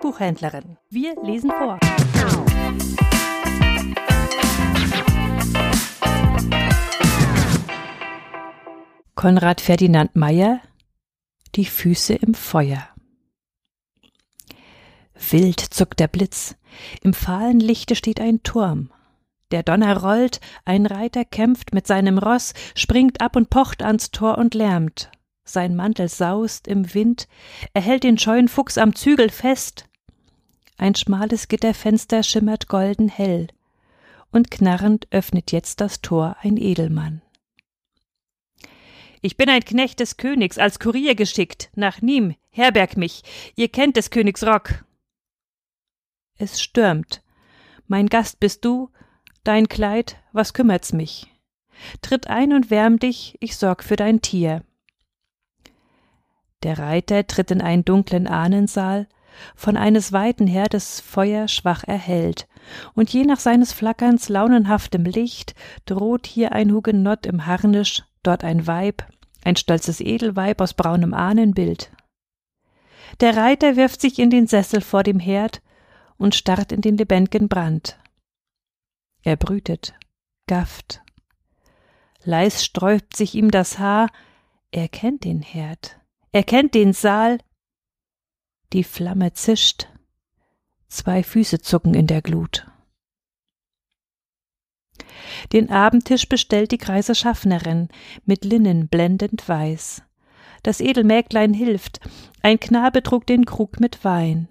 Buchhändlerin. Wir lesen vor. Konrad Ferdinand Meyer Die Füße im Feuer. Wild zuckt der Blitz, im fahlen Lichte steht ein Turm. Der Donner rollt, ein Reiter kämpft mit seinem Ross, springt ab und pocht ans Tor und lärmt. Sein Mantel saust im Wind, er hält den scheuen Fuchs am Zügel fest. Ein schmales Gitterfenster schimmert golden hell, und knarrend öffnet jetzt das Tor ein Edelmann. Ich bin ein Knecht des Königs, als Kurier geschickt, nach Nîmes, herberg mich, ihr kennt des Königs Rock. Es stürmt. Mein Gast bist du, dein Kleid, was kümmert's mich? Tritt ein und wärm dich, ich sorg für dein Tier. Der Reiter tritt in einen dunklen Ahnensaal, von eines weiten her das Feuer schwach erhellt, und je nach seines Flackerns launenhaftem Licht droht hier ein Hugenott im Harnisch, dort ein Weib, ein stolzes Edelweib aus braunem Ahnenbild. Der Reiter wirft sich in den Sessel vor dem Herd und starrt in den lebendigen Brand. Er brütet, gafft. Leis sträubt sich ihm das Haar, er kennt den Herd, er kennt den Saal. Die Flamme zischt, zwei Füße zucken in der Glut. Den Abendtisch bestellt die greise Schaffnerin, mit Linnen blendend weiß. Das Edelmäglein hilft, ein Knabe trug den Krug mit Wein.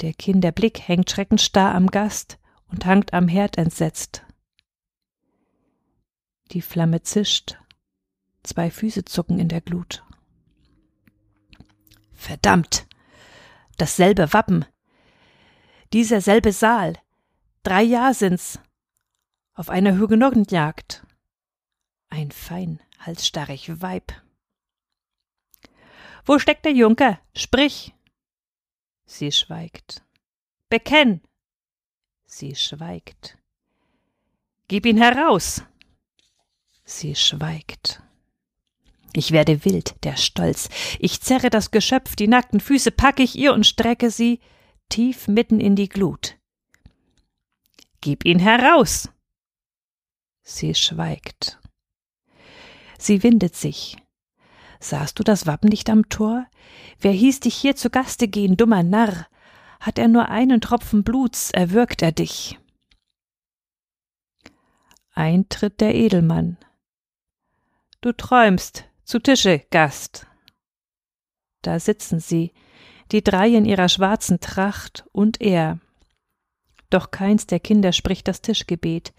Der Kinderblick hängt schreckensstarr am Gast und hangt am Herd entsetzt. Die Flamme zischt, zwei Füße zucken in der Glut. Verdammt! Dasselbe Wappen! Dieser selbe Saal! Drei Jahr sind's! auf einer Hugenottenjagd. Ein fein, halsstarrig Weib. Wo steckt der Junker? Sprich! Sie schweigt. Bekenn! Sie schweigt. Gib ihn heraus! Sie schweigt. Ich werde wild, der Stolz. Ich zerre das Geschöpf, die nackten Füße packe ich ihr und strecke sie tief mitten in die Glut. Gib ihn heraus! Sie schweigt. Sie windet sich. Sahst du das Wappen nicht am Tor? Wer hieß dich hier zu Gaste gehen, dummer Narr? Hat er nur einen Tropfen Bluts, erwürgt er dich. Eintritt der Edelmann. Du träumst, zu Tische, Gast. Da sitzen sie, die drei in ihrer schwarzen Tracht und er. Doch keins der Kinder spricht das Tischgebet.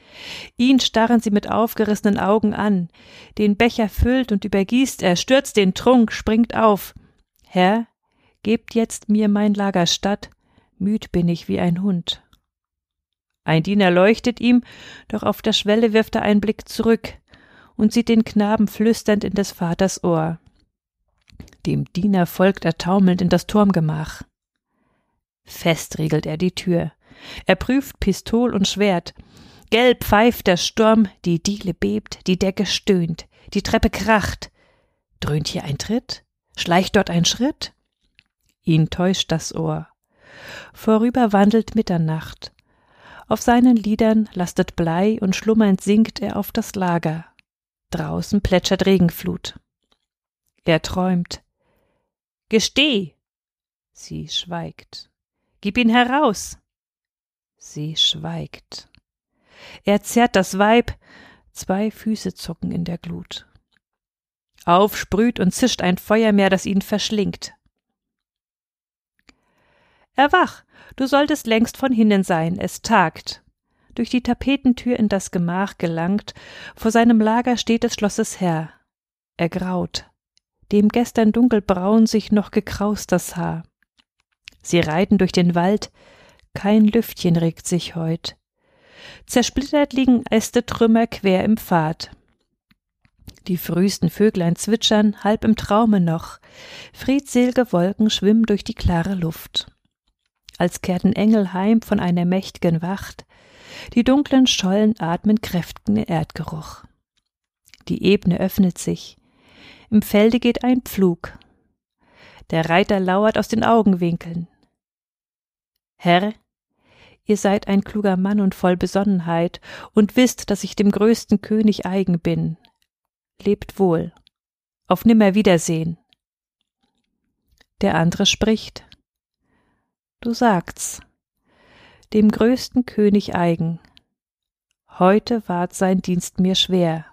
Ihn starren sie mit aufgerissenen Augen an. Den Becher füllt und übergießt er, stürzt den Trunk, springt auf. Herr, gebt jetzt mir mein Lager statt, müd bin ich wie ein Hund. Ein Diener leuchtet ihm, doch auf der Schwelle wirft er einen Blick zurück und sieht den Knaben flüsternd in des Vaters Ohr. Dem Diener folgt er taumelnd in das Turmgemach. Fest riegelt er die Tür. Er prüft Pistol und Schwert. Gelb pfeift der Sturm, die Diele bebt, die Decke stöhnt, die Treppe kracht. Dröhnt hier ein Tritt? Schleicht dort ein Schritt? Ihn täuscht das Ohr. Vorüber wandelt Mitternacht. Auf seinen Lidern lastet Blei und schlummernd sinkt er auf das Lager. Draußen plätschert Regenflut. Er träumt. Gesteh! Sie schweigt. Gib ihn heraus! Sie schweigt. Er zerrt das Weib, zwei Füße zucken in der Glut. Auf sprüht und zischt ein Feuermeer, das ihn verschlingt. Erwach, du solltest längst von hinnen sein, es tagt. Durch die Tapetentür in das Gemach gelangt, vor seinem Lager steht des Schlosses Herr. Er graut, dem gestern dunkelbraun sich noch gekraust das Haar. Sie reiten durch den Wald, kein Lüftchen regt sich heut. Zersplittert liegen Äste Trümmer quer im Pfad. Die frühesten Vöglein zwitschern, halb im Traume noch. Friedselge Wolken schwimmen durch die klare Luft. Als kehrten Engel heim von einer mächtigen Wacht. Die dunklen Schollen atmen kräftigen Erdgeruch. Die Ebene öffnet sich. Im Felde geht ein Pflug. Der Reiter lauert aus den Augenwinkeln. Herr, ihr seid ein kluger Mann und voll Besonnenheit und wisst, dass ich dem größten König eigen bin. Lebt wohl. Auf Nimmerwiedersehen. Der andere spricht. Du sagt's. Dem größten König eigen. Heute ward sein Dienst mir schwer.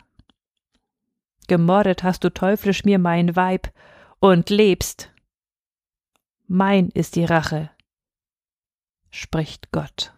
Gemordet hast du teuflisch mir mein Weib und lebst. Mein ist die Rache, spricht Gott.